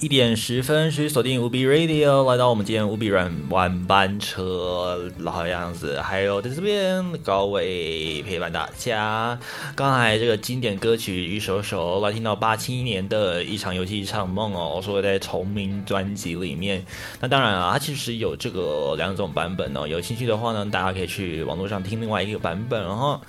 一点十分，续锁定无比 Radio，来到我们今天无比软晚班车老样子，还有在这边高伟陪伴大家。刚才这个经典歌曲一首首来听到八七年的一场游戏一场梦哦，说在重名专辑里面。那当然啊，它其实有这个两种版本哦，有兴趣的话呢，大家可以去网络上听另外一个版本，然后。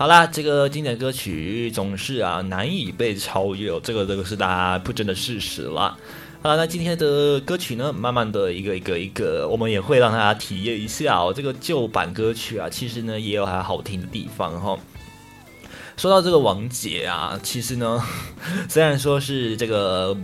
好啦，这个经典歌曲总是啊难以被超越，这个这个是大家不争的事实了。好，那今天的歌曲呢，慢慢的一个一个一个，我们也会让大家体验一下哦。这个旧版歌曲啊，其实呢也有还好听的地方哈。说到这个王杰啊，其实呢，虽然说是这个。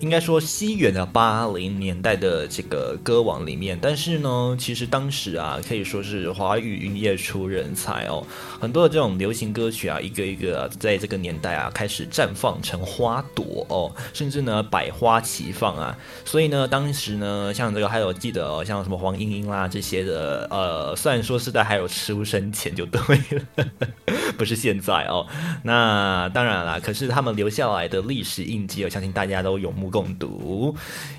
应该说西元的八零年代的这个歌王里面，但是呢，其实当时啊，可以说是华语音乐出人才哦。很多的这种流行歌曲啊，一个一个在这个年代啊，开始绽放成花朵哦，甚至呢百花齐放啊。所以呢，当时呢，像这个还有记得哦，像什么黄莺莺啦这些的，呃，虽然说是在还有出生前就对了，不是现在哦。那当然啦，可是他们留下来的历史印记，我相信大家都有目目。共读，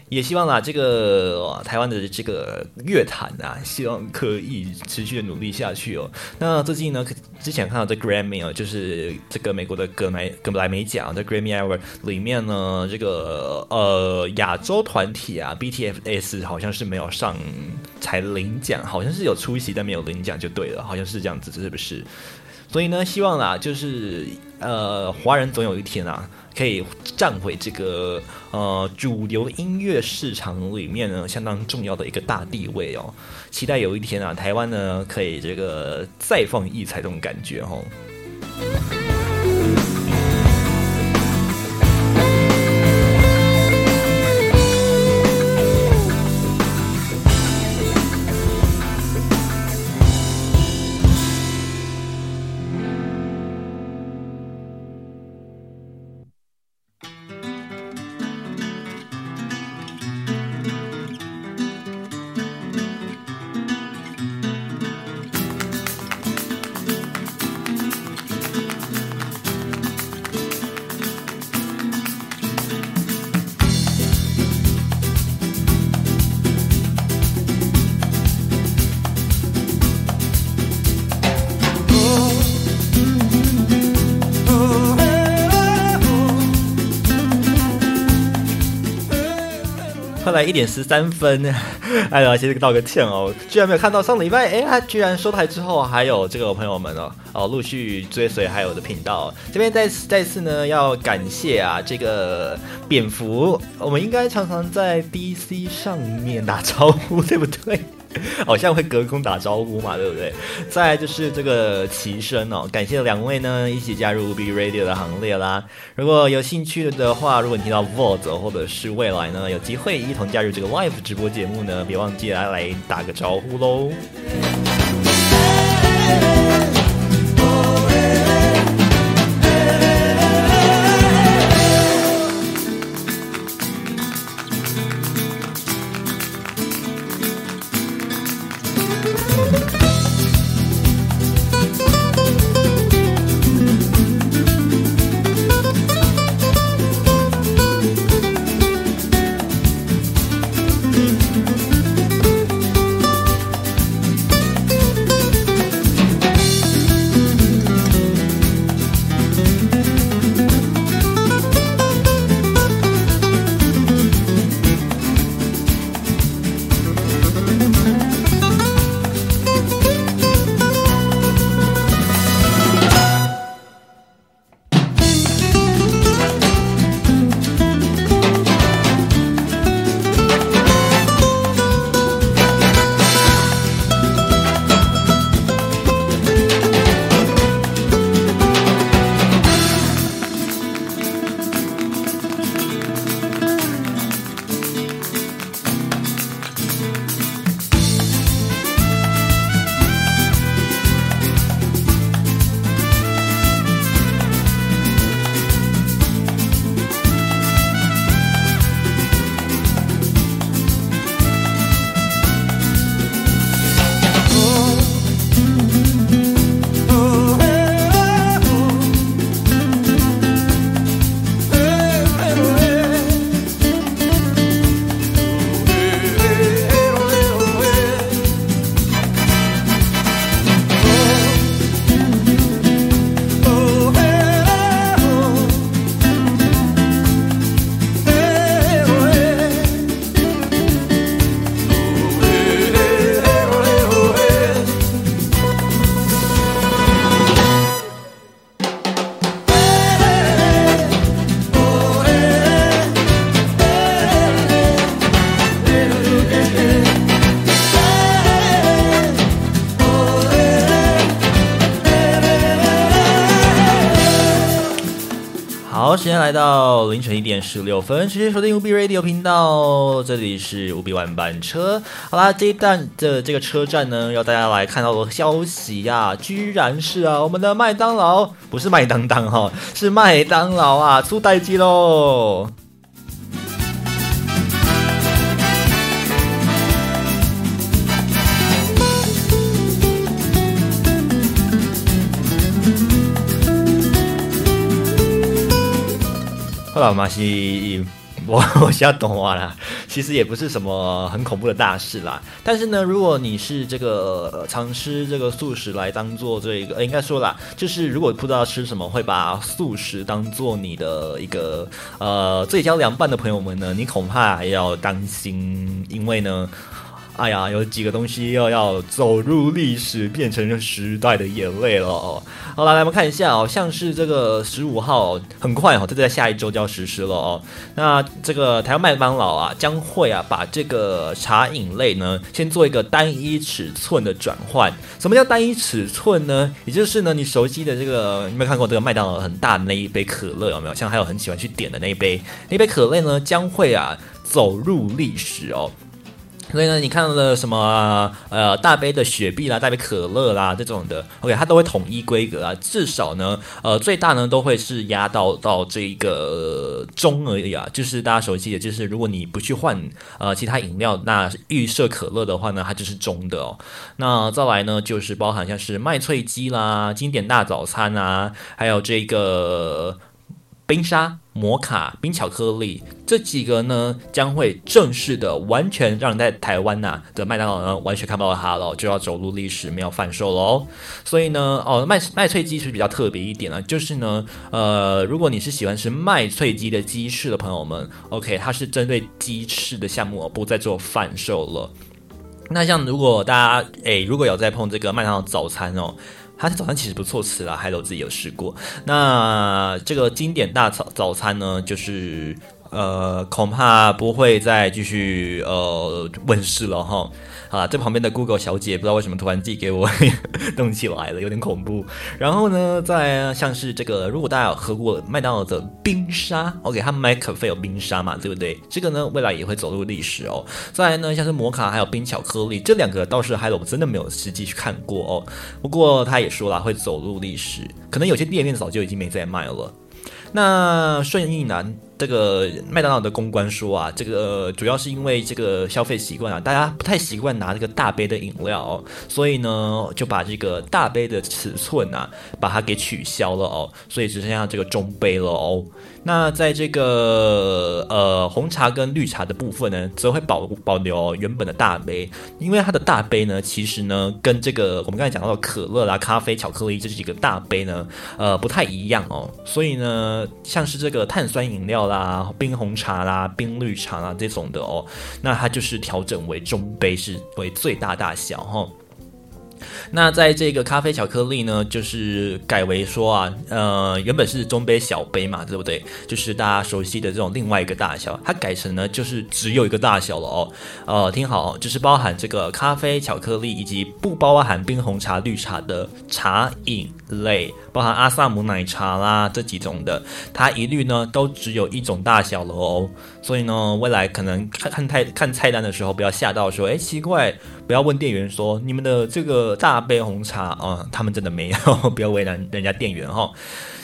也希望啊，这个台湾的这个乐坛啊，希望可以持续的努力下去哦。那最近呢，之前看到这 Grammy 啊，就是这个美国的格莱格莱美奖的 Grammy Award 里面呢，这个呃亚洲团体啊，BTFS 好像是没有上才领奖，好像是有出席但没有领奖就对了，好像是这样子，是不是？所以呢，希望啊，就是呃，华人总有一天啊。可以占回这个呃主流音乐市场里面呢相当重要的一个大地位哦，期待有一天啊台湾呢可以这个再放异彩这种感觉哦。一点十三分，哎呀，先道个歉哦，居然没有看到上礼拜，哎，他居然收台之后还有这个朋友们哦，哦，陆续追随还有的频道，这边再再次呢要感谢啊，这个蝙蝠，我们应该常常在 DC 上面打招呼，对不对？好像会隔空打招呼嘛，对不对？再就是这个齐声哦，感谢两位呢一起加入 B Radio 的行列啦。如果有兴趣的话，如果你听到 Vault 或者是未来呢有机会一同加入这个 Live 直播节目呢，别忘记来来打个招呼喽。来到凌晨一点十六分，直接锁定 UB Radio 频道，这里是 UB 万班车。好啦，这一段的这个车站呢，要大家来看到的消息呀，居然是啊，我们的麦当劳不是麦当当哈，是麦当劳啊，出代机喽。后来嘛是，我我现在懂我啦。其实也不是什么很恐怖的大事啦。但是呢，如果你是这个常吃这个素食来当做这个，应该说啦，就是如果不知道吃什么，会把素食当做你的一个呃最佳凉拌的朋友们呢，你恐怕要当心，因为呢。哎呀，有几个东西又要走入历史，变成时代的眼泪了哦。好了，来我们看一下哦，像是这个十五号，很快哦，这在下一周就要实施了哦。那这个台湾麦当劳啊，将会啊把这个茶饮类呢，先做一个单一尺寸的转换。什么叫单一尺寸呢？也就是呢，你熟悉的这个，有没有看过这个麦当劳很大的那一杯可乐？有没有？像还有很喜欢去点的那一杯，那杯可乐呢，将会啊走入历史哦。所以呢，你看到的什么呃大杯的雪碧啦、大杯可乐啦这种的，OK，它都会统一规格啊。至少呢，呃，最大呢都会是压到到这一个中而已啊。就是大家熟悉的，就是如果你不去换呃其他饮料，那预设可乐的话呢，它就是中的哦。那再来呢，就是包含像是麦脆鸡啦、经典大早餐啊，还有这个。冰沙、摩卡、冰巧克力这几个呢，将会正式的完全让你在台湾呐的麦当劳呢完全看不到它了，就要走入历史，没有贩售喽。所以呢，哦，麦麦脆鸡是比较特别一点啊，就是呢，呃，如果你是喜欢吃麦脆鸡的鸡翅的朋友们，OK，它是针对鸡翅的项目不再做贩售了。那像如果大家诶，如果有在碰这个麦当劳早餐哦。它的早餐其实不错吃啦，海楼自己有试过。那这个经典大早早餐呢，就是呃，恐怕不会再继续呃问世了哈。啊，这旁边的 Google 小姐不知道为什么突然自己给我动起来了，有点恐怖。然后呢，再像是这个，如果大家有喝过麦当劳的冰沙，OK，他们买可费有冰沙嘛，对不对？这个呢，未来也会走入历史哦。再来呢，像是摩卡还有冰巧克力，这两个倒是还有我真的没有实际去看过哦。不过他也说了会走入历史，可能有些店面早就已经没在卖了。那顺应呢？这个麦当劳的公关说啊，这个主要是因为这个消费习惯啊，大家不太习惯拿这个大杯的饮料，所以呢就把这个大杯的尺寸啊，把它给取消了哦，所以只剩下这个中杯了哦。那在这个呃红茶跟绿茶的部分呢，则会保保留原本的大杯，因为它的大杯呢，其实呢跟这个我们刚才讲到的可乐啦、咖啡、巧克力这几个大杯呢，呃不太一样哦，所以呢，像是这个碳酸饮料啦、冰红茶啦、冰绿茶啦这种的哦，那它就是调整为中杯是为最大大小哈。那在这个咖啡巧克力呢，就是改为说啊，呃，原本是中杯小杯嘛，对不对？就是大家熟悉的这种另外一个大小，它改成呢就是只有一个大小了哦。呃，听好，就是包含这个咖啡巧克力以及不包含冰红茶、绿茶的茶饮类，包含阿萨姆奶茶啦这几种的，它一律呢都只有一种大小了哦。所以呢，未来可能看看菜看菜单的时候，不要吓到说，哎，奇怪，不要问店员说你们的这个大杯红茶啊，他们真的没有，不要为难人家店员哈。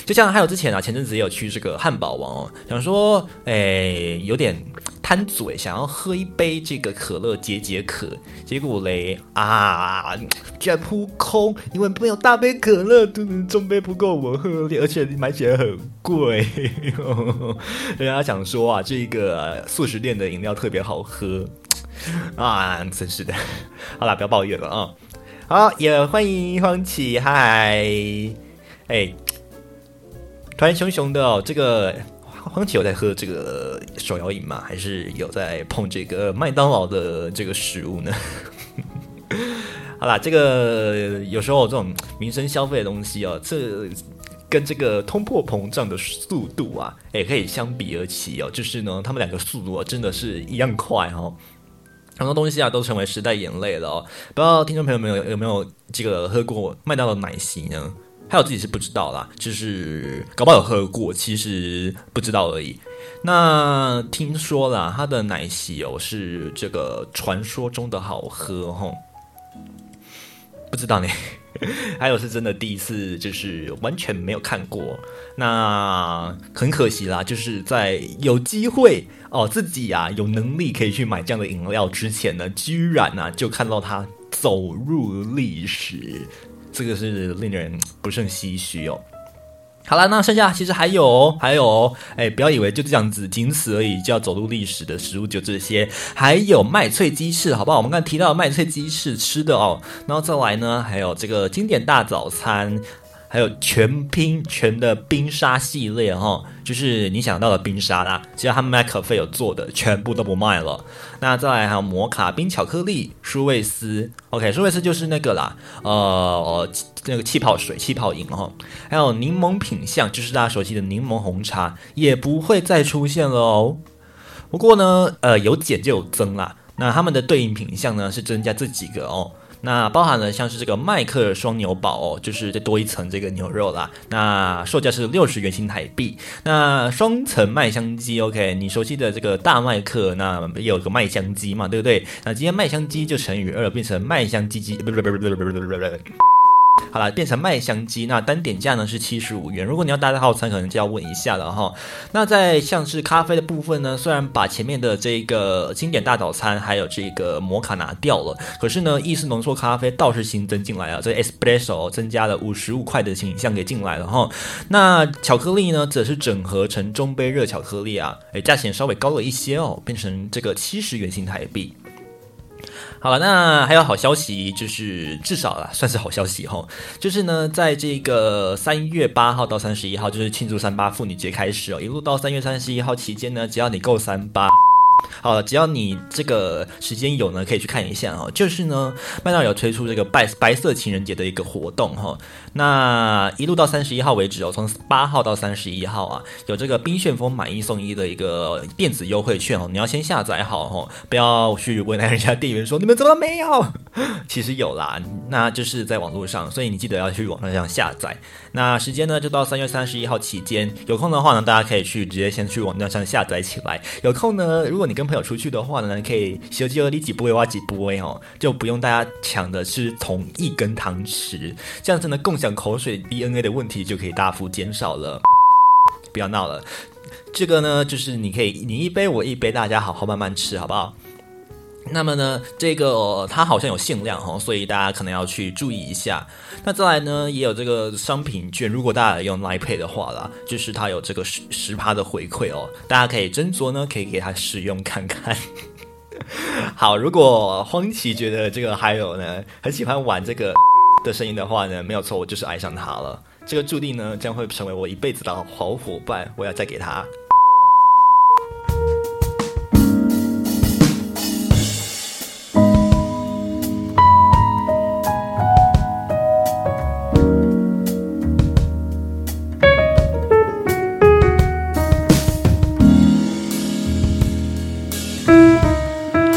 就像还有之前啊，前阵子也有去这个汉堡王哦，想说，哎，有点贪嘴，想要喝一杯这个可乐解解渴，结果嘞啊，居然扑空，因为没有大杯可乐，中杯不够我喝，而且买起来很贵。人家想说啊，这个素食店的饮料特别好喝啊，真是的。好了，不要抱怨了啊。好，也欢迎方启，嗨，哎。团熊熊的哦，这个黄启有在喝这个手摇饮吗？还是有在碰这个麦当劳的这个食物呢？好啦，这个有时候这种民生消费的东西哦，这跟这个通货膨胀的速度啊，也可以相比而起哦。就是呢，他们两个速度啊，真的是一样快哦。很多东西啊，都成为时代眼泪了哦。不知道听众朋友们有有没有这个喝过麦当劳奶昔呢？还有自己是不知道啦，就是搞不好有喝过，其实不知道而已。那听说啦，它的奶昔哦是这个传说中的好喝吼，不知道呢。还有是真的第一次，就是完全没有看过。那很可惜啦，就是在有机会哦，自己呀有能力可以去买这样的饮料之前呢，居然呢就看到它走入历史，这个是令人不胜唏嘘哦。好了，那剩下其实还有，还有，哎，不要以为就这样子仅此而已，就要走入历史的食物就这些，还有麦脆鸡翅，好不好？我们刚才提到麦脆鸡翅吃的哦，然后再来呢，还有这个经典大早餐。还有全拼全的冰沙系列哈，就是你想到的冰沙啦，只要他们麦可菲有做的，全部都不卖了。那再来还有摩卡冰巧克力、舒味斯，OK，舒味斯就是那个啦，呃，那个气泡水、气泡饮哈。还有柠檬品相，就是大家熟悉的柠檬红茶，也不会再出现了哦。不过呢，呃，有减就有增啦。那他们的对应品相呢，是增加这几个哦。那包含了像是这个麦克双牛堡哦，就是再多一层这个牛肉啦。那售价是六十元新台币。那双层麦香鸡，OK，你熟悉的这个大麦克，那也有个麦香鸡嘛，对不对？那今天麦香鸡就乘以二，变成麦香鸡鸡，不不不不不不不不不。好了，变成麦香鸡，那单点价呢是七十五元。如果你要搭套餐，可能就要问一下了哈。那在像是咖啡的部分呢，虽然把前面的这个经典大早餐还有这个摩卡拿掉了，可是呢，意式浓缩咖啡倒是新增进来啊，这 espresso 增加了五十五块的形象给进来了哈。那巧克力呢，则是整合成中杯热巧克力啊，诶，价钱稍微高了一些哦，变成这个七十元新台币。好了，那还有好消息，就是至少啦，算是好消息哈。就是呢，在这个三月八号到三十一号，就是庆祝三八妇女节开始哦，一路到三月三十一号期间呢，只要你够三八。好，只要你这个时间有呢，可以去看一下哦。就是呢，麦当劳有推出这个白白色情人节的一个活动哈。那一路到三十一号为止哦，从八号到三十一号啊，有这个冰旋风买一送一的一个电子优惠券哦。你要先下载好哦，不要去为难人家店员说你们怎么没有？其实有啦，那就是在网络上，所以你记得要去网站上下载。那时间呢，就到三月三十一号期间，有空的话呢，大家可以去直接先去网站上下载起来。有空呢，如果你跟朋友出去的话呢，可以小鸡和你几波挖几波哦，就不用大家抢的是同一根汤匙，这样子呢，共讲口水 DNA 的问题就可以大幅减少了。不要闹了，这个呢，就是你可以你一杯我一杯，大家好好慢慢吃，好不好？那么呢，这个它好像有限量哈，所以大家可能要去注意一下。那再来呢，也有这个商品券，如果大家用 Line Pay 的话啦，就是它有这个十十趴的回馈哦，大家可以斟酌呢，可以给它使用看看。好，如果荒奇觉得这个还有呢，很喜欢玩这个的声音的话呢，没有错，我就是爱上他了。这个注定呢，将会成为我一辈子的好伙伴，我要再给他。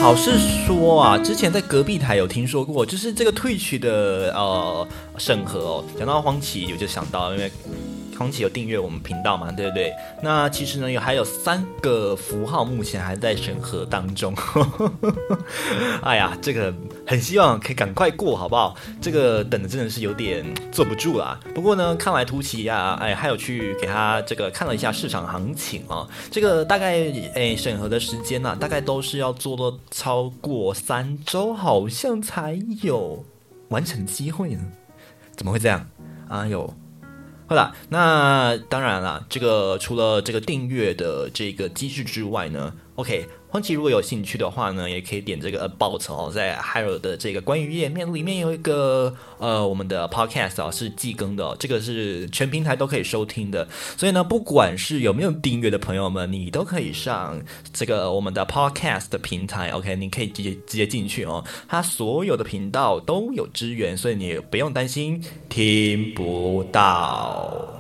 老实说啊，之前在隔壁台有听说过，就是这个退曲的呃审核哦。讲到黄绮，我就想到，因为。空气有订阅我们频道嘛？对不对？那其实呢，有还有三个符号目前还在审核当中。哎呀，这个很希望可以赶快过，好不好？这个等的真的是有点坐不住啦。不过呢，看来图奇呀，哎，还有去给他这个看了一下市场行情啊。这个大概哎审核的时间呢，大概都是要做到超过三周，好像才有完成机会呢。怎么会这样？啊有。好了，那当然了，这个除了这个订阅的这个机制之外呢，OK。如果有兴趣的话呢，也可以点这个 About 哦，在 Hero 的这个关于页面里面有一个呃我们的 Podcast 啊是季更的，这个是全平台都可以收听的。所以呢，不管是有没有订阅的朋友们，你都可以上这个我们的 Podcast 的平台，OK，你可以直接直接进去哦，它所有的频道都有支援，所以你不用担心听不到。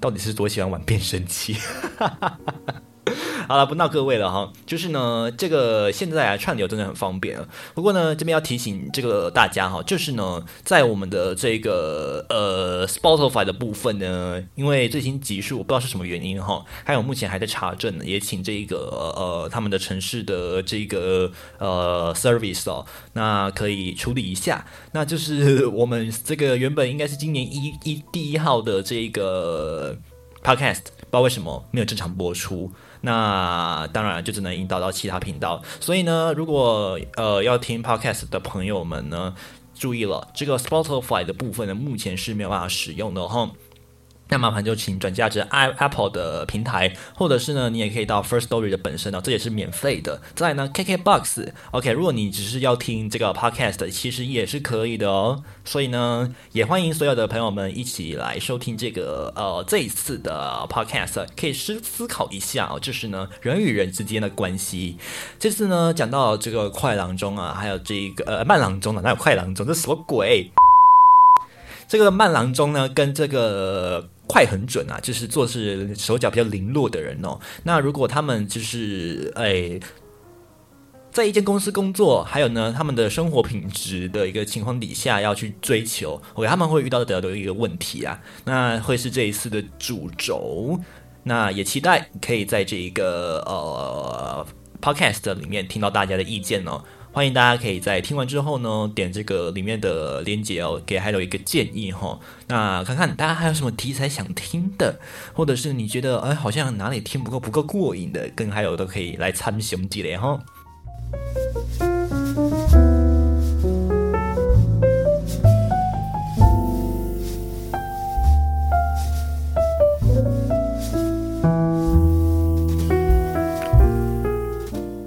到底是多喜欢玩变声器？好了，不闹各位了哈。就是呢，这个现在啊串流真的很方便。不过呢，这边要提醒这个大家哈，就是呢，在我们的这个呃 Spotify 的部分呢，因为最新集数我不知道是什么原因哈，还有目前还在查证呢，也请这个呃他们的城市的这个呃 service 哦，那可以处理一下。那就是 我们这个原本应该是今年一一第一号的这个 podcast，不知道为什么没有正常播出。那当然就只能引导到其他频道，所以呢，如果呃要听 podcast 的朋友们呢，注意了，这个 Spotify 的部分呢，目前是没有办法使用的哈。那麻烦就请转嫁至 i Apple 的平台，或者是呢，你也可以到 First Story 的本身哦，这也是免费的。再呢，KK Box，OK，如果你只是要听这个 Podcast，其实也是可以的哦。所以呢，也欢迎所有的朋友们一起来收听这个呃这一次的 Podcast，可以思思考一下哦，就是呢人与人之间的关系。这次呢讲到这个快郎中啊，还有这个呃慢郎中啊，哪有快郎中？这什么鬼？这个慢郎中呢，跟这个。快很准啊，就是做事手脚比较灵落的人哦。那如果他们就是哎，在一间公司工作，还有呢，他们的生活品质的一个情况底下要去追求，OK，他们会遇到的的一个问题啊，那会是这一次的主轴。那也期待可以在这一个呃 podcast 里面听到大家的意见哦。欢迎大家可以在听完之后呢，点这个里面的链接哦，给还有一个建议哈。那看看大家还有什么题材想听的，或者是你觉得哎好像哪里听不够不够过瘾的，跟还有都可以来参详几嘞哈。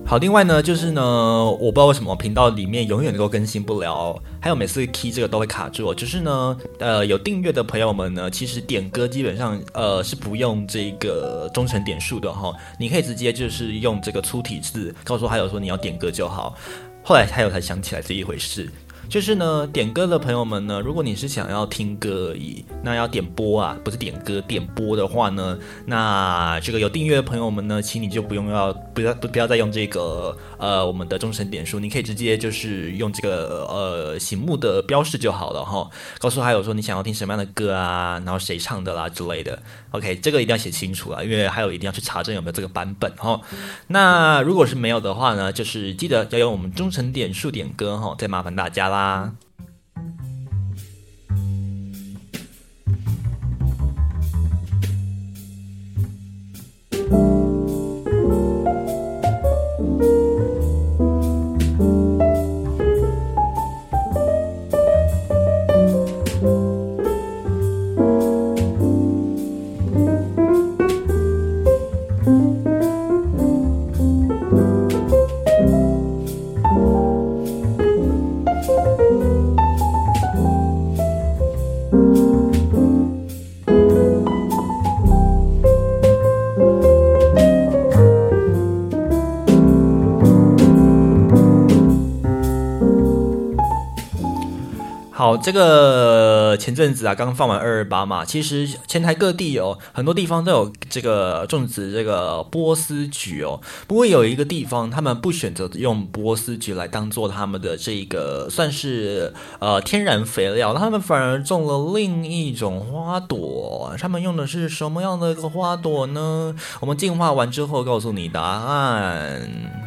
好，另外呢，就是呢，我不知道为什么频道里面永远都更新不了，还有每次 key 这个都会卡住。就是呢，呃，有订阅的朋友们呢，其实点歌基本上呃是不用这个忠诚点数的哈，你可以直接就是用这个粗体字告诉还有说你要点歌就好。后来还有才想起来这一回事。就是呢，点歌的朋友们呢，如果你是想要听歌而已，那要点播啊，不是点歌点播的话呢，那这个有订阅的朋友们呢，请你就不用要不要不不要再用这个呃我们的忠诚点数，你可以直接就是用这个呃醒目的标示就好了哈，告诉还有说你想要听什么样的歌啊，然后谁唱的啦之类的。，OK，这个一定要写清楚啊，因为还有一定要去查证有没有这个版本哈。那如果是没有的话呢，就是记得要用我们忠诚点数点歌哈，再麻烦大家啦。这个前阵子啊，刚放完二二八嘛，其实前台各地有，很多地方都有这个种植这个波斯菊哦。不过有一个地方，他们不选择用波斯菊来当做他们的这个算是呃天然肥料，他们反而种了另一种花朵。他们用的是什么样的一个花朵呢？我们进化完之后告诉你答案。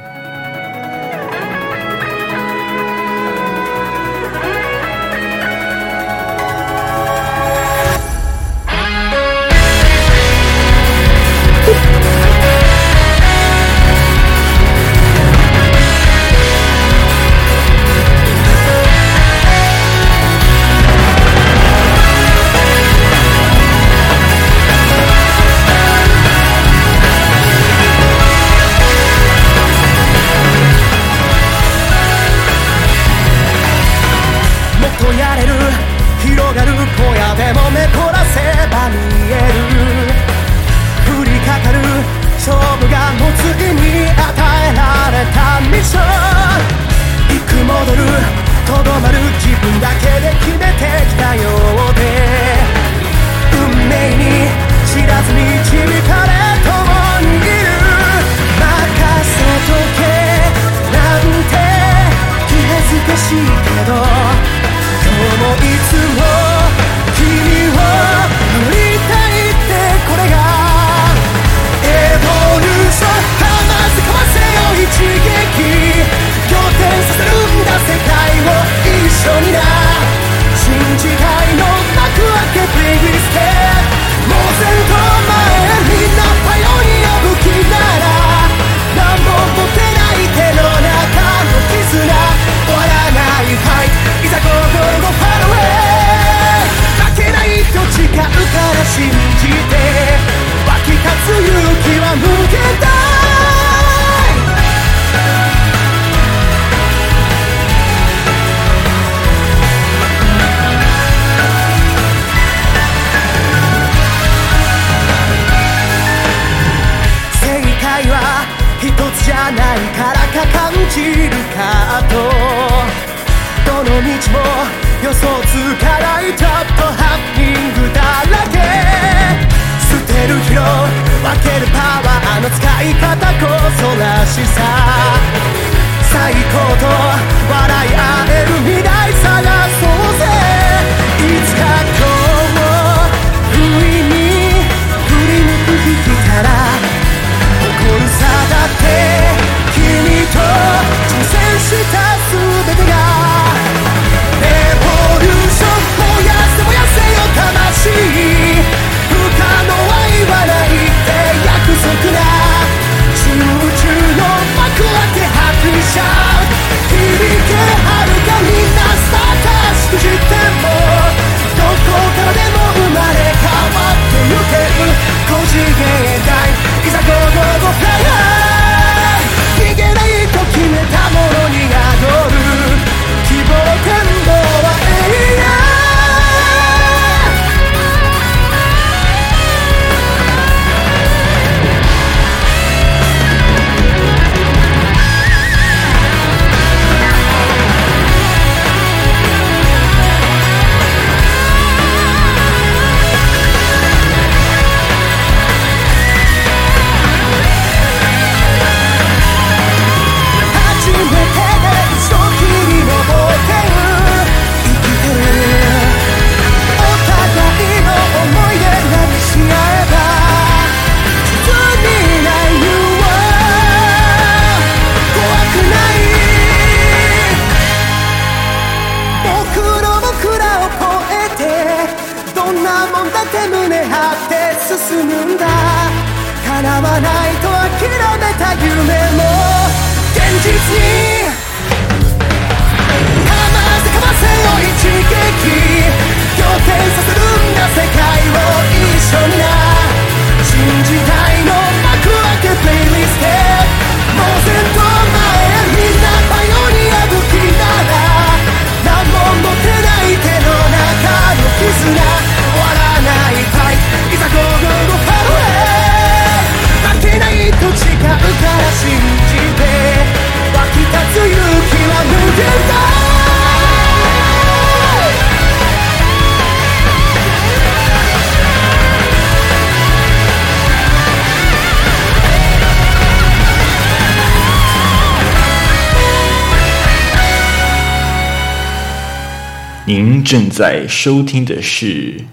正在收听的是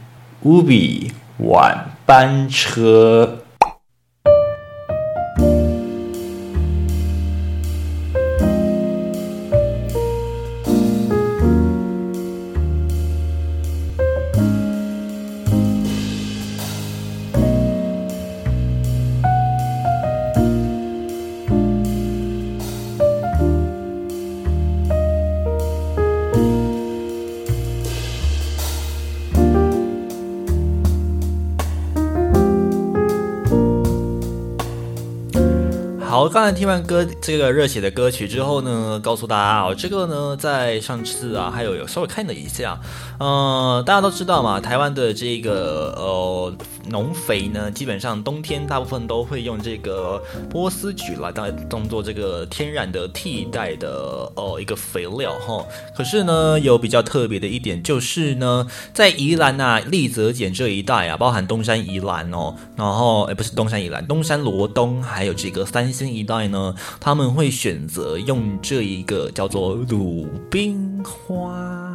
乌比晚班车。好，刚才听完歌这个热血的歌曲之后呢，告诉大家哦，这个呢，在上次啊，还有有稍微看了一下，呃，大家都知道嘛，台湾的这个呃农肥呢，基本上冬天大部分都会用这个波斯菊来当当做这个天然的替代的呃一个肥料哈。可是呢，有比较特别的一点就是呢，在宜兰呐、立泽简这一带啊，包含东山宜兰哦，然后哎不是东山宜兰，东山罗东还有这个三星一代呢，他们会选择用这一个叫做鲁冰花。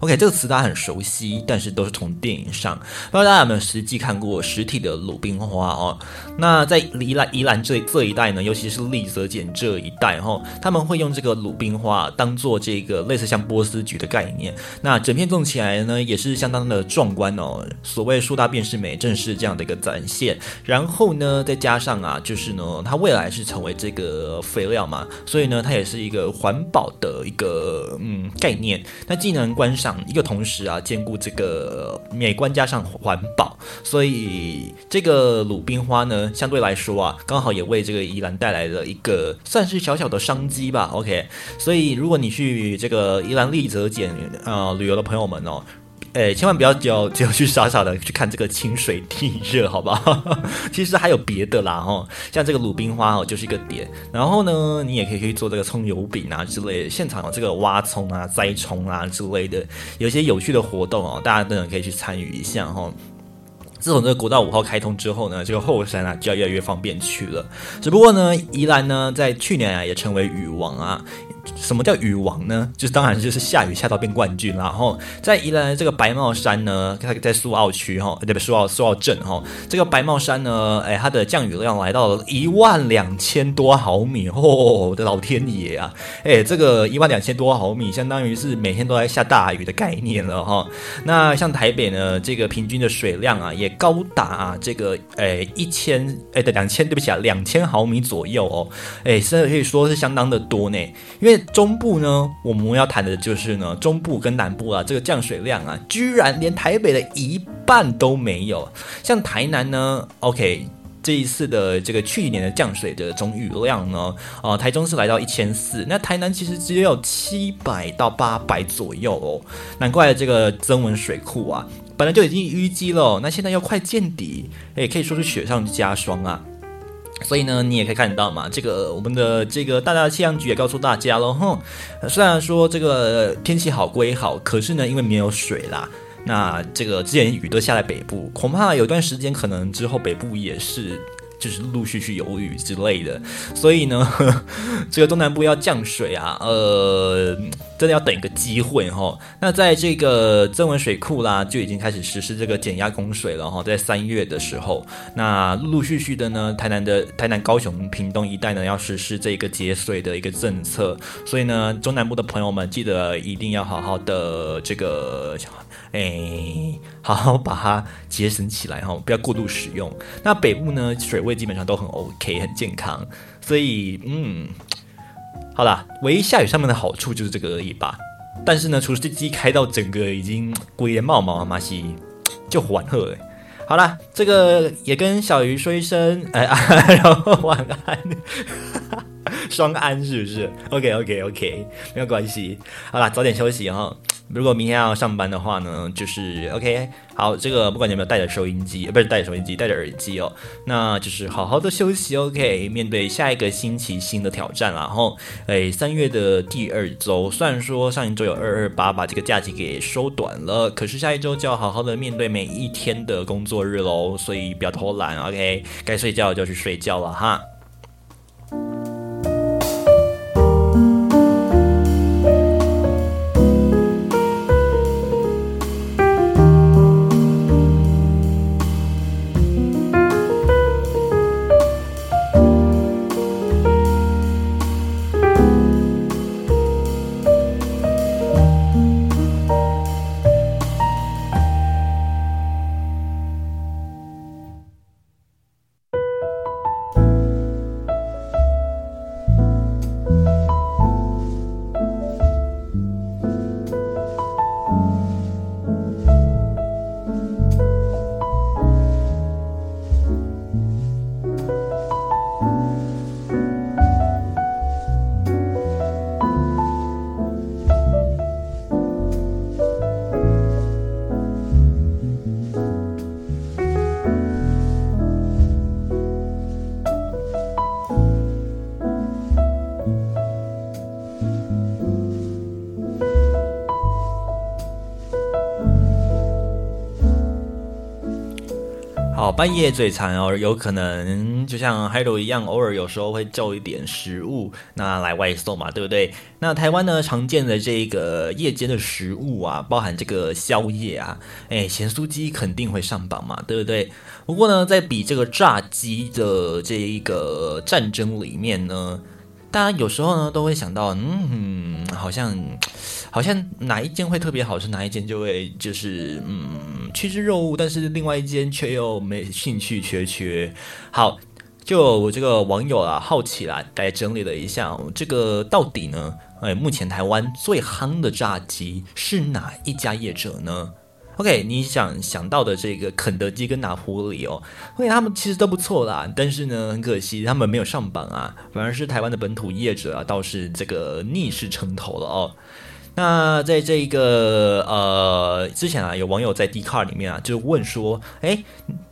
OK，这个词大家很熟悉，但是都是从电影上，不知道大家有没有实际看过实体的鲁冰花哦？那在宜兰宜兰这这一带呢，尤其是丽泽简这一带哈、哦，他们会用这个鲁冰花当做这个类似像波斯菊的概念。那整片种起来呢，也是相当的壮观哦。所谓树大便是美，正是这样的一个展现。然后呢，再加上啊，就是呢，它未来是成为这个肥料嘛，所以呢，它也是一个环保的一个嗯概念。那既能观赏，一个同时啊，兼顾这个美观加上环保，所以这个鲁冰花呢，相对来说啊，刚好也为这个宜兰带来了一个算是小小的商机吧。OK，所以如果你去这个宜兰丽泽简呃旅游的朋友们哦。诶，千万不要只有只有去傻傻的去看这个清水地热，好不好？其实还有别的啦，哈，像这个鲁冰花哦，就是一个点。然后呢，你也可以去做这个葱油饼啊之类的，现场有这个挖葱啊、栽葱啊之类的，有一些有趣的活动哦，大家等等可以去参与一下哈。自从这个国道五号开通之后呢，这个后山啊就要越来越方便去了。只不过呢，宜兰呢在去年啊也成为雨王啊。什么叫雨王呢？就是当然就是下雨下到变冠军，然后在宜兰这个白帽山呢，它在苏澳区哈，对不苏澳苏澳镇哈，这个白帽山呢，哎，它的降雨量来到了一万两千多毫米，哦，我的老天爷啊，哎，这个一万两千多毫米，相当于是每天都在下大雨的概念了哈。那像台北呢，这个平均的水量啊，也高达这个哎一千哎的两千，对不起啊，两千毫米左右哦，哎，甚至可以说是相当的多呢，因为。中部呢，我们要谈的就是呢，中部跟南部啊，这个降水量啊，居然连台北的一半都没有。像台南呢，OK，这一次的这个去年的降水的总雨量呢，啊，台中是来到一千四，那台南其实只有七百到八百左右哦，难怪这个增文水库啊，本来就已经淤积了，那现在又快见底，哎，可以说是雪上加霜啊。所以呢，你也可以看得到嘛，这个我们的这个大大的气象局也告诉大家了，哼，虽然说这个天气好归好，可是呢，因为没有水啦，那这个之前雨都下在北部，恐怕有段时间可能之后北部也是。就是陆续去有雨之类的，所以呢，这个东南部要降水啊，呃，真的要等一个机会哈。那在这个增文水库啦，就已经开始实施这个减压供水了哈。在三月的时候，那陆陆续续的呢，台南的台南、高雄、屏东一带呢，要实施这个节水的一个政策。所以呢，中南部的朋友们，记得一定要好好的这个。哎，好好把它节省起来哈，不要过度使用。那北部呢，水位基本上都很 OK，很健康，所以嗯，好啦，唯一下雨上面的好处就是这个而已吧。但是呢，除湿机开到整个已经龟颜冒毛马西，就缓和了。好啦，这个也跟小鱼说一声哎，然后晚安。双安是不是？OK OK OK，没有关系。好了，早点休息哈。如果明天要上班的话呢，就是 OK。好，这个不管你有没有带着收音机，不是带着收音机，带着耳机哦，那就是好好的休息 OK。面对下一个星期新的挑战，然后哎，三月的第二周，虽然说上一周有二二八把这个假期给收短了，可是下一周就要好好的面对每一天的工作日喽，所以不要偷懒 OK。该睡觉就去睡觉了哈。半夜嘴馋哦，有可能就像 Hello 一样，偶尔有时候会叫一点食物，那来外送嘛，对不对？那台湾呢常见的这个夜间的食物啊，包含这个宵夜啊，哎，咸酥鸡肯定会上榜嘛，对不对？不过呢，在比这个炸鸡的这一个战争里面呢，大家有时候呢都会想到，嗯，好像。好像哪一间会特别好吃，哪一间就会就是嗯趋之若鹜，但是另外一间却又没兴趣缺缺。好，就我这个网友啊好奇啦，来整理了一下，这个到底呢？哎，目前台湾最夯的炸鸡是哪一家业者呢？OK，你想想到的这个肯德基跟拿破里哦，OK，他们其实都不错啦，但是呢，很可惜他们没有上榜啊，反而是台湾的本土业者啊，倒是这个逆势成头了哦。那在这一个呃之前啊，有网友在 d c a r 里面啊，就问说，哎，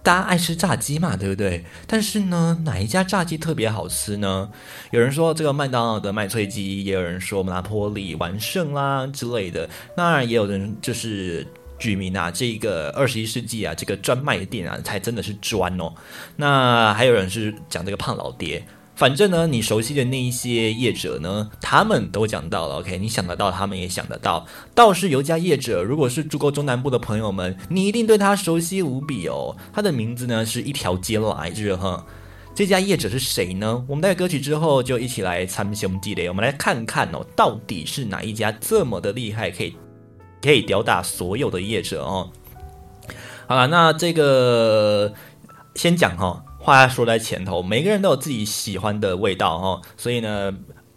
大家爱吃炸鸡嘛，对不对？但是呢，哪一家炸鸡特别好吃呢？有人说这个麦当劳的麦脆鸡，也有人说拿坡里完胜啦之类的。那，也有人就是居民啊，这个二十一世纪啊，这个专卖店啊，才真的是专哦。那还有人是讲这个胖老爹。反正呢，你熟悉的那一些业者呢，他们都讲到了。OK，你想得到，他们也想得到。倒是有家业者，如果是住过中南部的朋友们，你一定对他熟悉无比哦。他的名字呢是一条街来着哈。这家业者是谁呢？我们在歌曲之后就一起来参兄弟嘞，我们来看看哦，到底是哪一家这么的厉害，可以可以吊打所有的业者哦。好了，那这个先讲哈。话说在前头，每个人都有自己喜欢的味道哈，所以呢，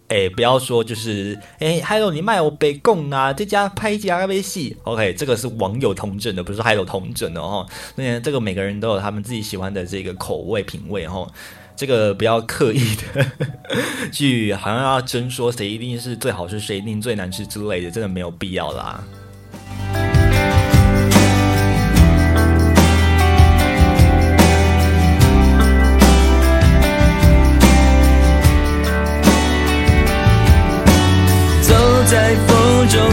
哎，不要说就是哎，还有你卖我北贡啊，这家拍一家微戏，OK，这个是网友同整的，不是还有同整的哈。那这个每个人都有他们自己喜欢的这个口味品味哈，这个不要刻意的 去好像要争说谁一定是最好吃，谁一定最难吃之类的，真的没有必要啦。在风中，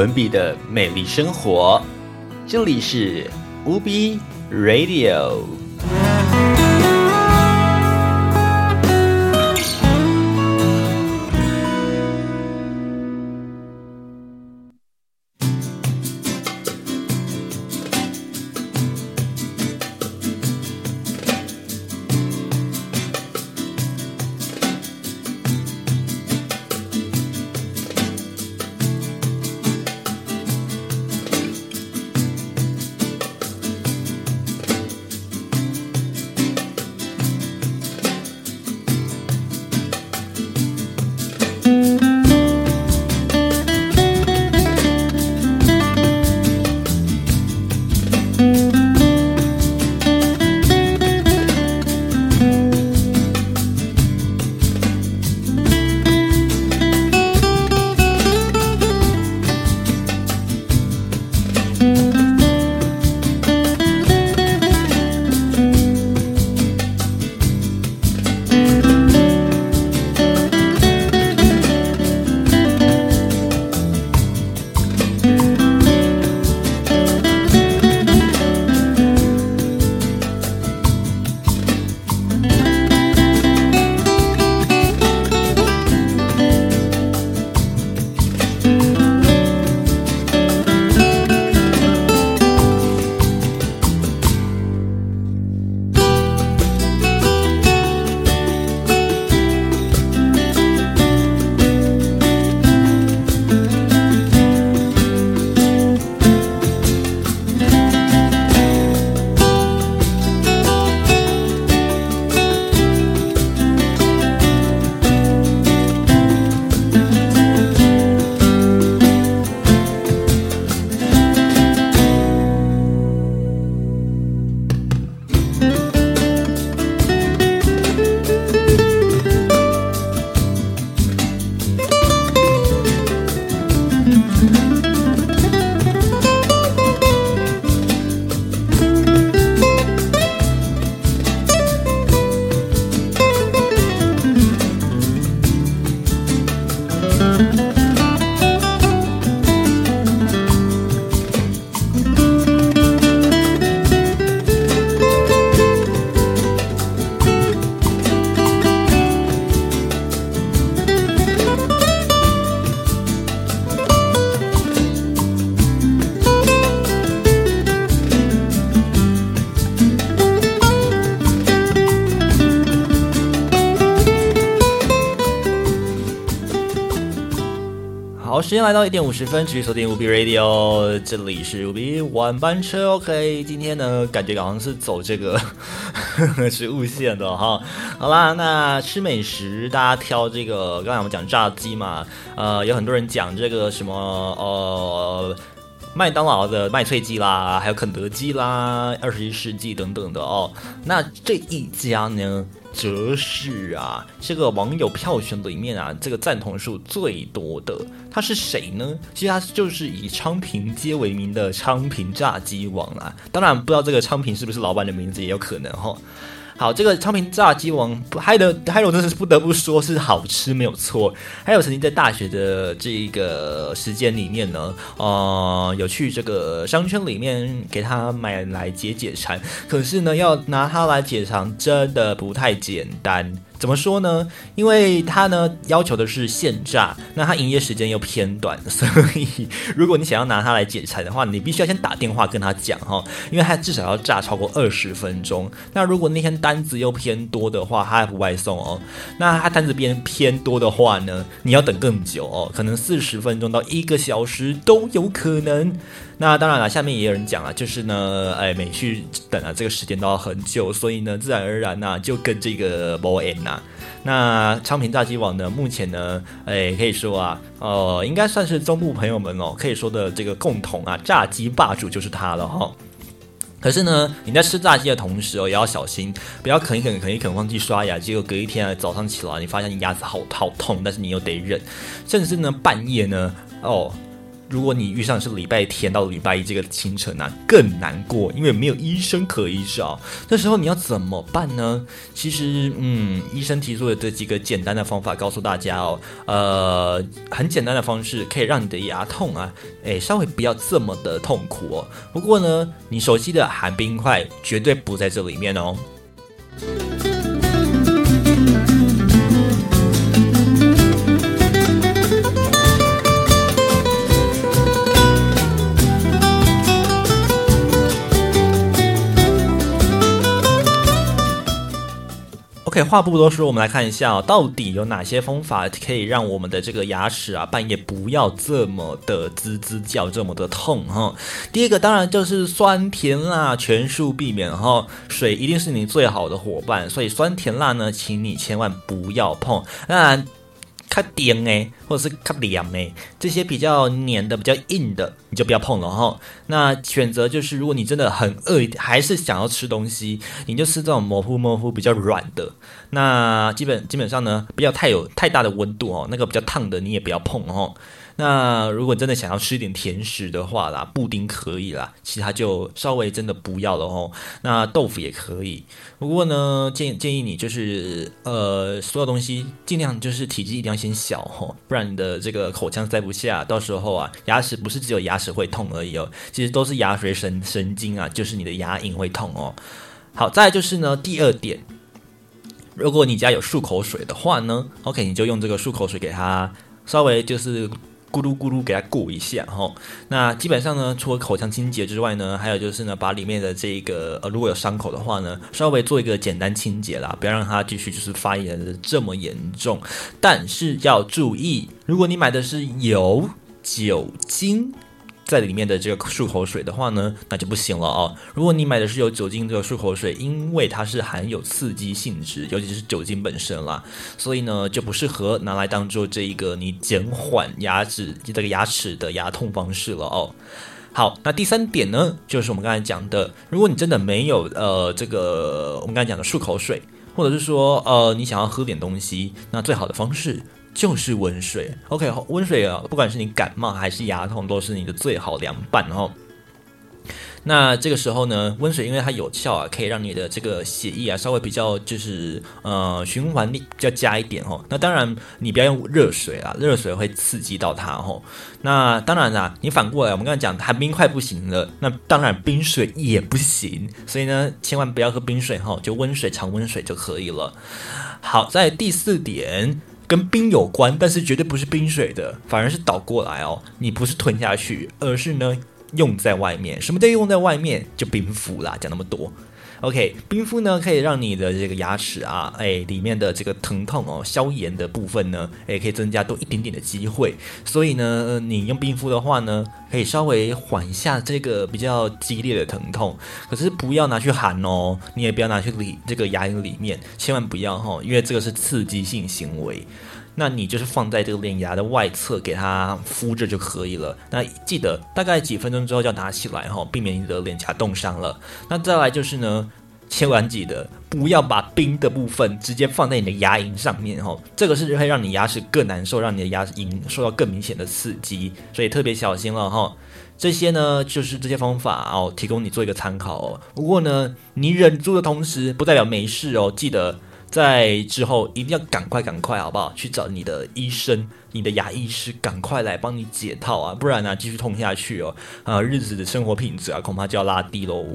伦比的美丽生活。这里是无比 Radio。间来到一点五十分，继续锁定五 B Radio，这里是五 B 晚班车。OK，今天呢，感觉好像是走这个 食物线的哈。好啦，那吃美食，大家挑这个，刚才我们讲炸鸡嘛，呃，有很多人讲这个什么呃，麦当劳的麦脆鸡啦，还有肯德基啦，二十一世纪等等的哦。那这一家呢？则是啊，这个网友票选里面啊，这个赞同数最多的他是谁呢？其实他就是以昌平街为名的昌平炸鸡王啊。当然不知道这个昌平是不是老板的名字，也有可能哈。好，这个昌平炸鸡王，还的还有真的是不得不说是好吃没有错。还有曾经在大学的这一个时间里面呢，呃，有去这个商圈里面给他买来解解馋。可是呢，要拿它来解馋真的不太简单。怎么说呢？因为它呢要求的是现炸，那它营业时间又偏短，所以如果你想要拿它来解馋的话，你必须要先打电话跟他讲哈，因为它至少要炸超过二十分钟。那如果那天单子又偏多的话，它还不外送哦。那它单子偏偏多的话呢，你要等更久哦，可能四十分钟到一个小时都有可能。那当然了，下面也有人讲了，就是呢，哎，每去等啊，这个时间都要很久，所以呢，自然而然呐，就跟这个 b o n 呐。那昌平炸鸡网呢，目前呢，哎，可以说啊，呃，应该算是中部朋友们哦，可以说的这个共同啊，炸鸡霸主就是他了哈。可是呢，你在吃炸鸡的同时哦，也要小心，不要啃一啃，啃一啃，忘记刷牙，结果隔一天啊，早上起来，你发现你牙齿好好痛，但是你又得忍，甚至呢，半夜呢，哦。如果你遇上是礼拜天到礼拜一这个清晨啊，更难过，因为没有医生可以找。那时候你要怎么办呢？其实，嗯，医生提出的这几个简单的方法，告诉大家哦，呃，很简单的方式可以让你的牙痛啊，诶，稍微不要这么的痛苦哦。不过呢，你熟悉的含冰块绝对不在这里面哦。OK，话不多说，我们来看一下哦，到底有哪些方法可以让我们的这个牙齿啊，半夜不要这么的滋滋叫，这么的痛哈。第一个当然就是酸甜辣全数避免哈，水一定是你最好的伙伴，所以酸甜辣呢，请你千万不要碰。当然。它黏诶，或者是它凉诶，这些比较黏的、比较硬的，你就不要碰了哈。那选择就是，如果你真的很饿，还是想要吃东西，你就吃这种模糊模糊、比较软的。那基本基本上呢，不要太有太大的温度哦，那个比较烫的你也不要碰哦。那如果真的想要吃一点甜食的话啦，布丁可以啦，其他就稍微真的不要了哦。那豆腐也可以，不过呢，建建议你就是呃，所有东西尽量就是体积一定要先小哦，不然你的这个口腔塞不下，到时候啊，牙齿不是只有牙齿会痛而已哦，其实都是牙髓神神经啊，就是你的牙龈会痛哦。好，再就是呢，第二点，如果你家有漱口水的话呢，OK，你就用这个漱口水给它稍微就是。咕噜咕噜给它过一下哈，那基本上呢，除了口腔清洁之外呢，还有就是呢，把里面的这个呃，如果有伤口的话呢，稍微做一个简单清洁啦，不要让它继续就是发炎的这么严重。但是要注意，如果你买的是有酒精。在里面的这个漱口水的话呢，那就不行了哦。如果你买的是有酒精这个漱口水，因为它是含有刺激性质，尤其是酒精本身啦，所以呢就不适合拿来当做这一个你减缓牙齿这个牙齿的牙痛方式了哦。好，那第三点呢，就是我们刚才讲的，如果你真的没有呃这个我们刚才讲的漱口水，或者是说呃你想要喝点东西，那最好的方式。就是温水，OK，温水啊，不管是你感冒还是牙痛，都是你的最好凉拌哦。那这个时候呢，温水因为它有效啊，可以让你的这个血液啊稍微比较就是呃循环力比较加一点哦。那当然你不要用热水啊，热水会刺激到它哦。那当然啦，你反过来，我们刚才讲它冰块不行了，那当然冰水也不行。所以呢，千万不要喝冰水哈，就温水常温水就可以了。好，在第四点。跟冰有关，但是绝对不是冰水的，反而是倒过来哦。你不是吞下去，而是呢用在外面。什么叫用在外面？就冰敷啦。讲那么多。OK，冰敷呢可以让你的这个牙齿啊，哎，里面的这个疼痛哦，消炎的部分呢，哎，可以增加多一点点的机会。所以呢，你用冰敷的话呢，可以稍微缓一下这个比较激烈的疼痛。可是不要拿去含哦，你也不要拿去里这个牙龈里面，千万不要哈，因为这个是刺激性行为。那你就是放在这个脸牙的外侧给它敷着就可以了。那记得大概几分钟之后就要拿起来哈，避免你的脸颊冻伤了。那再来就是呢，千万记得不要把冰的部分直接放在你的牙龈上面哈，这个是会让你牙齿更难受，让你的牙龈受到更明显的刺激，所以特别小心了哈。这些呢就是这些方法哦，提供你做一个参考哦。不过呢，你忍住的同时不代表没事哦，记得。在之后一定要赶快赶快，好不好？去找你的医生、你的牙医师，赶快来帮你解套啊！不然呢，继续痛下去哦，啊，日子的生活品质啊，恐怕就要拉低喽。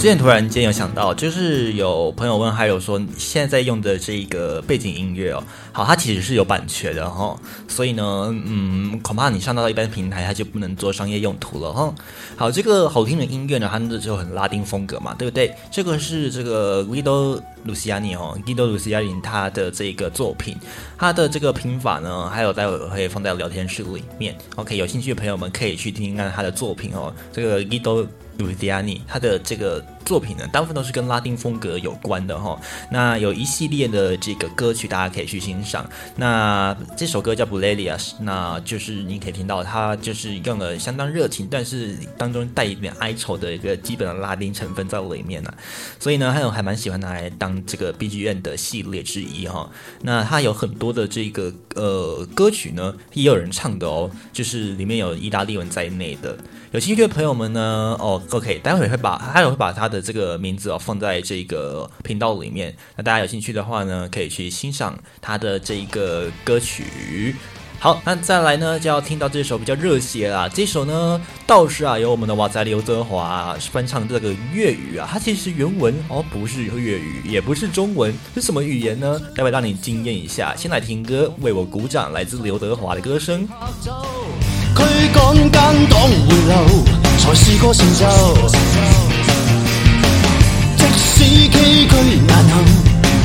之前突然间有想到，就是有朋友问，还有说现在在用的这一个背景音乐哦，好，它其实是有版权的哈，所以呢，嗯，恐怕你上到一般平台，它就不能做商业用途了哈。好，这个好听的音乐呢，它就很拉丁风格嘛，对不对？这个是这个 Guido Luciani 哦，Guido Luciani 他的这个作品，他的这个拼法呢，还有待会会放在聊天室里面。OK，有兴趣的朋友们可以去听听看他的作品哦，这个 Guido。鲁迪亚尼他的这个作品呢，大部分都是跟拉丁风格有关的哈。那有一系列的这个歌曲，大家可以去欣赏。那这首歌叫《b u l e l i a 那就是你可以听到它就是用了相当热情，但是当中带一点哀愁的一个基本的拉丁成分在里面呢。所以呢，还有还蛮喜欢拿来当这个 BGM 的系列之一哈。那它有很多的这个呃歌曲呢，也有人唱的哦，就是里面有意大利文在内的。有兴趣的朋友们呢，哦，OK，待会会把，待会会把他的这个名字哦放在这个频道里面。那大家有兴趣的话呢，可以去欣赏他的这一个歌曲。好，那再来呢，就要听到这首比较热血啦。这首呢，倒是啊，由我们的瓦仔刘德华翻唱这个粤语啊，它其实原文哦不是粤语，也不是中文，是什么语言呢？待会让你惊艳一下。先来听歌，为我鼓掌，来自刘德华的歌声。驱赶奸党回流，才是个成就。即使崎岖难行，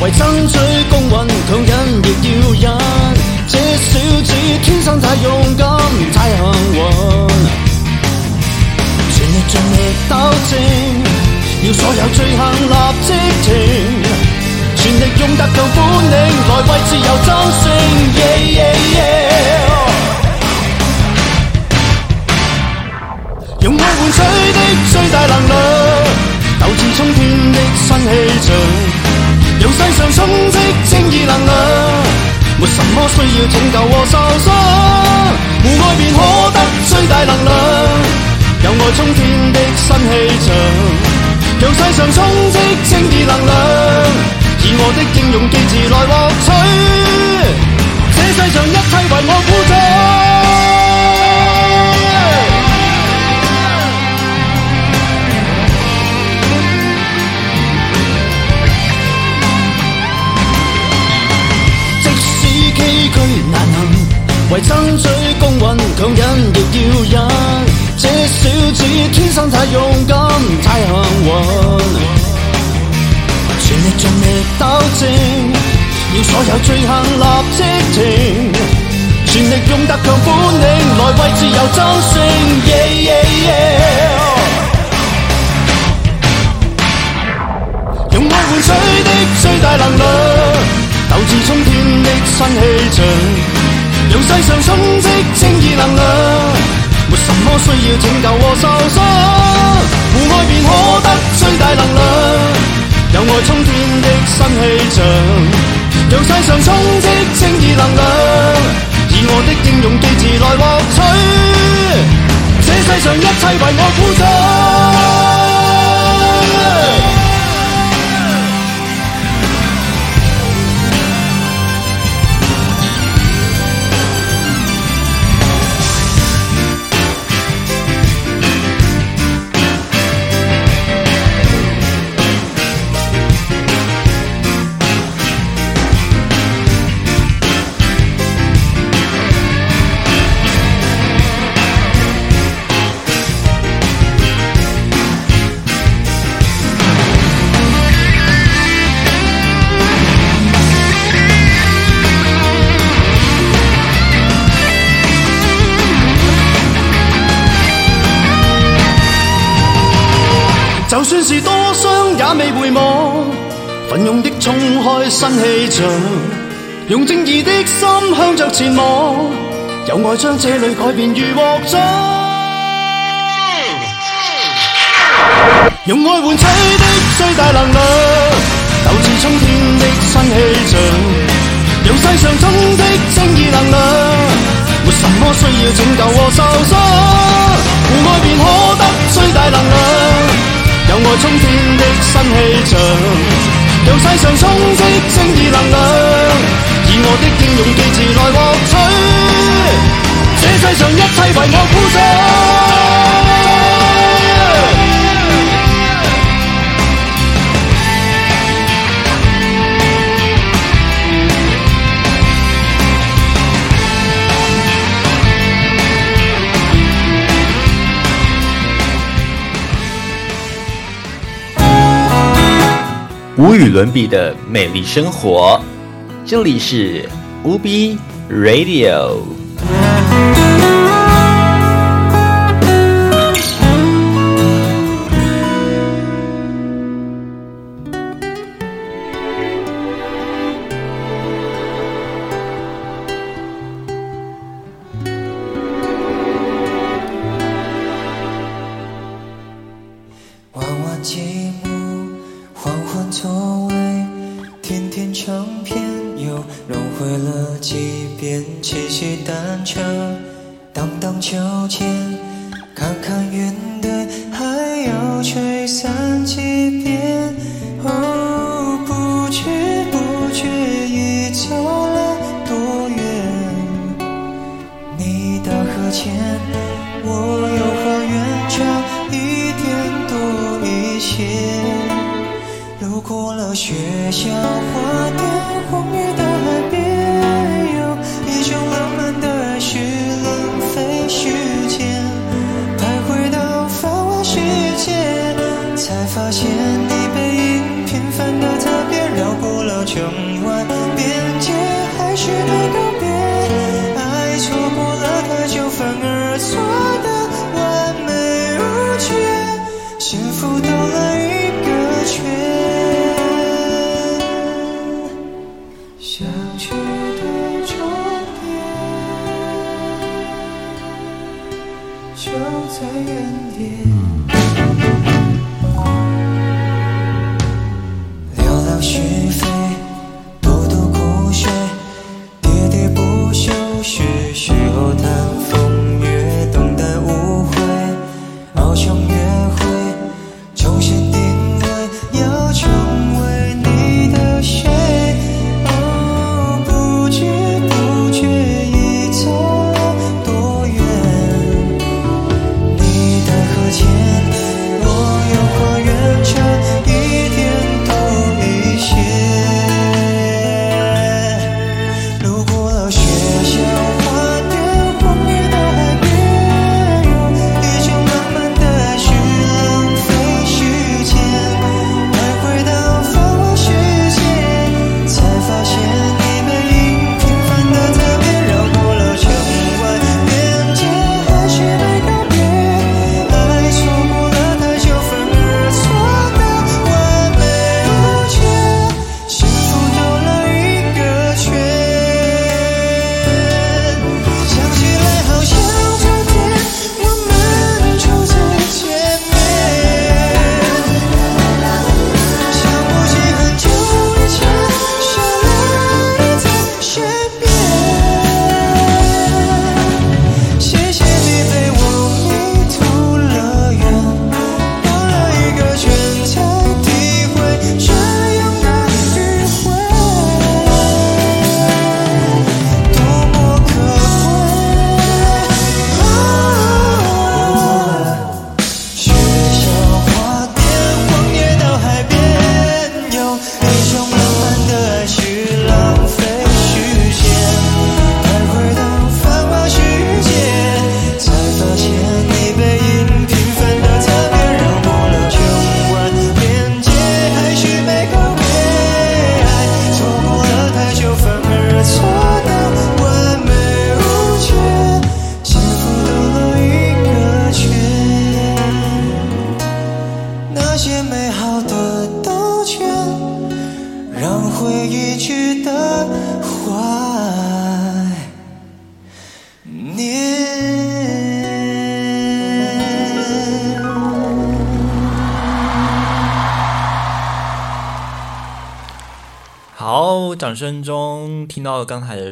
为争取公允，强忍亦要忍。这小子天生太勇敢，太幸运。全力尽力斗争，要所有罪行立即停。全力用特强本领来为自由争胜。用爱最大能量，斗志冲天的新气象，让世上充斥正义能量，没什么需要拯救和受伤，互爱便可得最大能量，有爱冲天的新气象，让世上充斥正义能量，以我的英勇记志来有罪行立即停。全力用特强本领来为自由争胜。用爱换取的最大能量，斗志冲天的新气象。让世上充斥正义能量，没什么需要拯救和受伤，互爱便可得最大能量，有爱冲天的新气象，让世上充斥正义能量，以我的英勇记志来获取，这世上一切为我鼓掌。新气象，用正义的心向着前望，有爱将这里改变如获奖，用爱换取的最大能量，斗志冲天的新气象，让世上充斥正义能量，没什么需要拯救和受伤，互爱便可得最大能量。有爱冲天的新气象，让世上充斥正义能量，以我的英勇记志来获取，这世上一切为我鼓掌。无与伦比的美丽生活。这里是无比 radio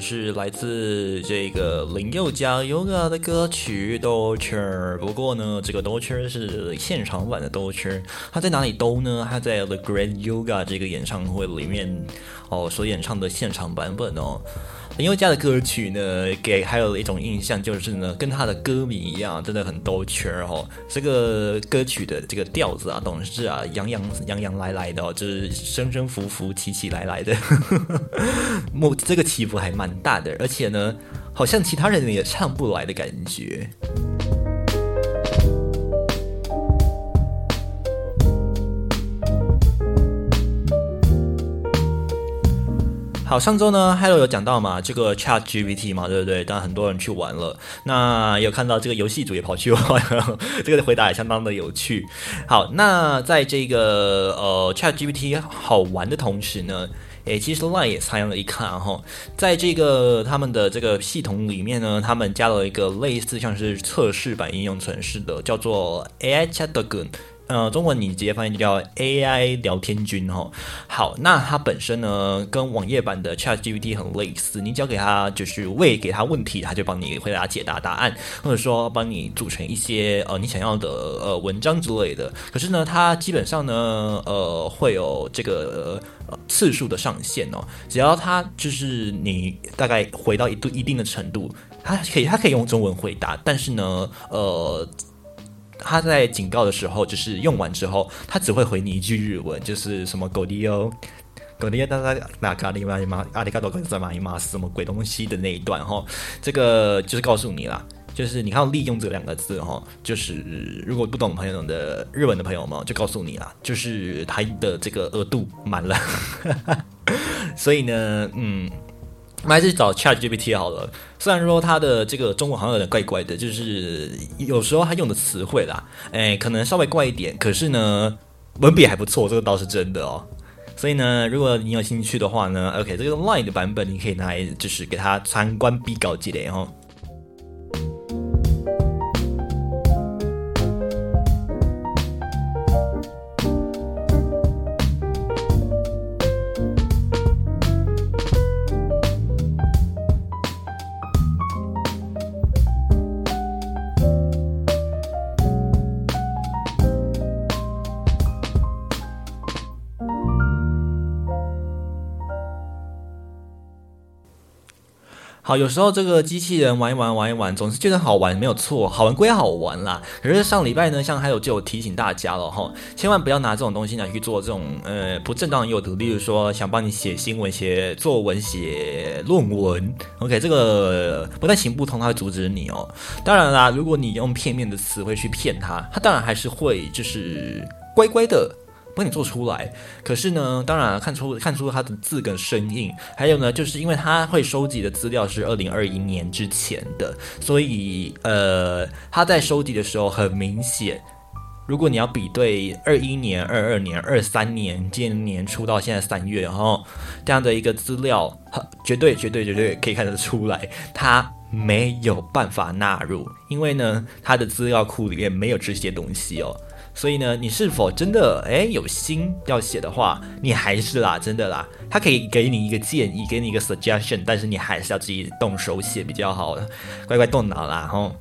是来自这个林宥嘉 Yoga 的歌曲《Dolce》，不过呢，这个 Dolce 是现场版的 Dolce。他在哪里兜呢？他在 The Great Yoga 这个演唱会里面哦，所演唱的现场版本哦。林宥嘉的歌曲呢，给还有一种印象就是呢，跟他的歌名一样，真的很兜圈哦。这个歌曲的这个调子啊，总是啊，洋洋洋洋来来的哦，就是生生浮浮、起起来来的，莫这个起伏还蛮大的，而且呢，好像其他人也唱不来的感觉。好，上周呢，Hello 有讲到嘛，这个 Chat GPT 嘛，对不对？当然很多人去玩了。那有看到这个游戏组也跑去玩了，这个回答也相当的有趣。好，那在这个呃 Chat GPT 好玩的同时呢，诶，其实 Line 也参与了一看哈，在这个他们的这个系统里面呢，他们加了一个类似像是测试版应用程式的，叫做 AI Chat Gun。呃，中文你直接翻译就叫 AI 聊天君哈。好，那它本身呢，跟网页版的 ChatGPT 很类似，你只要给它就是喂给它问题，它就帮你回答解答答案，或者说帮你组成一些呃你想要的呃文章之类的。可是呢，它基本上呢，呃，会有这个呃次数的上限哦。只要它就是你大概回到一度一定的程度，它可以它可以用中文回答，但是呢，呃。他在警告的时候，就是用完之后，他只会回你一句日文，就是什么“狗迪哦，狗迪大家那卡里玛伊玛阿里卡多跟在玛伊玛什么鬼东西的那一段哈，这个就是告诉你啦，就是你看到“利用”这两个字哈，就是如果不懂朋友的日文的朋友们，就告诉你啦，就是他的这个额度满了，所以呢，嗯。我们还是找 Chat GPT 好了。虽然说它的这个中文好像有点怪怪的，就是有时候它用的词汇啦，哎，可能稍微怪一点。可是呢，文笔还不错，这个倒是真的哦。所以呢，如果你有兴趣的话呢，OK，这个 Line 的版本你可以拿来，就是给它参观比稿积累哦。有时候这个机器人玩一玩，玩一玩，总是觉得好玩，没有错，好玩归好玩啦。可是上礼拜呢，像还有就有提醒大家了哈，千万不要拿这种东西来去做这种呃不正当的诱图，例如说想帮你写新闻、写作文、写论文，OK，这个不但行不通，它会阻止你哦。当然啦，如果你用片面的词汇去骗他，他当然还是会就是乖乖的。帮你做出来，可是呢，当然看出看出他的字跟声音，还有呢，就是因为他会收集的资料是二零二一年之前的，所以呃，他在收集的时候很明显，如果你要比对二一年、二二年、二三年今年年初到现在三月，然后这样的一个资料，绝对绝对绝对可以看得出来，他没有办法纳入，因为呢，他的资料库里面没有这些东西哦。所以呢，你是否真的诶有心要写的话，你还是啦，真的啦，他可以给你一个建议，给你一个 suggestion，但是你还是要自己动手写比较好，乖乖动脑啦，吼。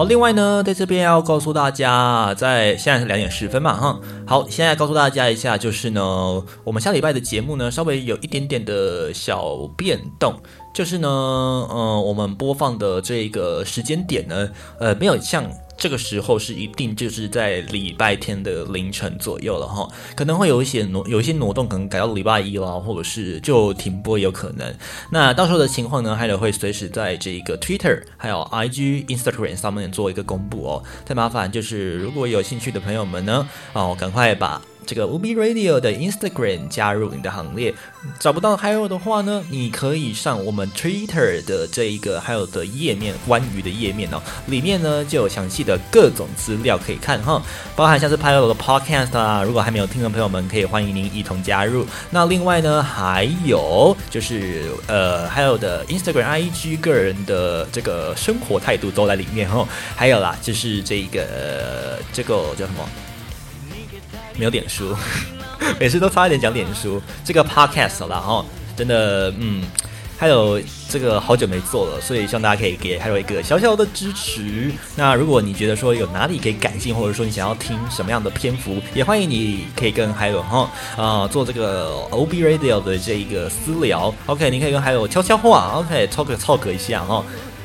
好，另外呢，在这边要告诉大家，在现在是两点十分嘛，哈。好，现在告诉大家一下，就是呢，我们下礼拜的节目呢，稍微有一点点的小变动，就是呢，嗯，我们播放的这个时间点呢，呃，没有像。这个时候是一定就是在礼拜天的凌晨左右了哈，可能会有一些挪有一些挪动，可能改到礼拜一了，或者是就停播有可能。那到时候的情况呢，还得会随时在这个 Twitter 还有 IG、Instagram 上面做一个公布哦。再麻烦就是如果有兴趣的朋友们呢，哦，赶快把。这个 UB Radio 的 Instagram 加入你的行列，找不到 h 有的话呢，你可以上我们 Twitter 的这一个还有的页面，关于的页面哦，里面呢就有详细的各种资料可以看哈，包含像是 Pilot 的 Podcast 啊，如果还没有听的朋友们，可以欢迎您一同加入。那另外呢，还有就是呃，还有的 Instagram、IG 个人的这个生活态度都在里面哦，还有啦，就是这个这个叫什么？没有脸书，每次都差一点讲脸书。这个 podcast 了哈，真的，嗯，还有这个好久没做了，所以希望大家可以给还有一个小小的支持。那如果你觉得说有哪里可以改进，或者说你想要听什么样的篇幅，也欢迎你可以跟还有哈啊做这个 OB Radio 的这一个私聊。OK，你可以跟还有悄悄话，OK talk talk 一下哈。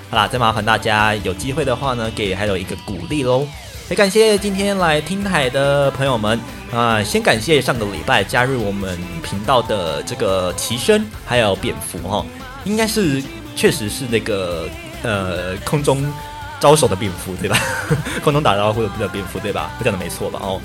好啦，再麻烦大家有机会的话呢，给还有一个鼓励喽。也感谢今天来听台的朋友们啊，先感谢上个礼拜加入我们频道的这个齐声还有蝙蝠哈，应该是确实是那个呃空中招手的蝙蝠对吧？空中打招呼的蝙蝠对吧？我讲的没错吧？哦。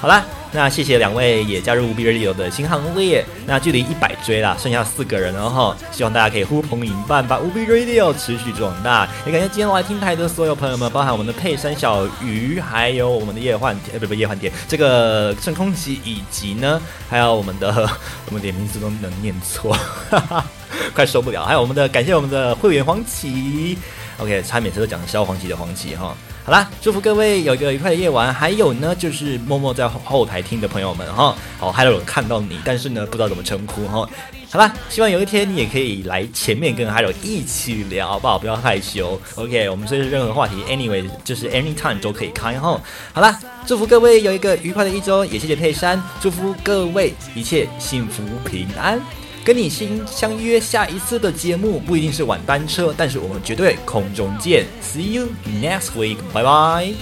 好啦，那谢谢两位也加入无比 radio 的新行列。那距离一百追啦，剩下四个人了哈。希望大家可以呼朋引伴，把无比 radio 持续壮大。也感谢今天来听台的所有朋友们，包含我们的佩珊小鱼，还有我们的叶幻呃不不叶幻蝶，这个圣空奇，以及呢还有我们的我们连名字都能念错，哈哈快受不了。还有我们的感谢我们的会员黄旗，OK，他每次都讲消黄旗的黄旗哈。好啦，祝福各位有一个愉快的夜晚。还有呢，就是默默在后台听的朋友们哈，好，还有看到你，但是呢，不知道怎么称呼哈。好啦，希望有一天你也可以来前面跟还有一起聊，好不好？不要害羞。OK，我们随时任何话题，Anyway，就是 Anytime 都可以开哈。好啦，祝福各位有一个愉快的一周，也谢谢佩珊，祝福各位一切幸福平安。跟你心相约下一次的节目不一定是晚班车，但是我们绝对空中见，See you next week，拜拜。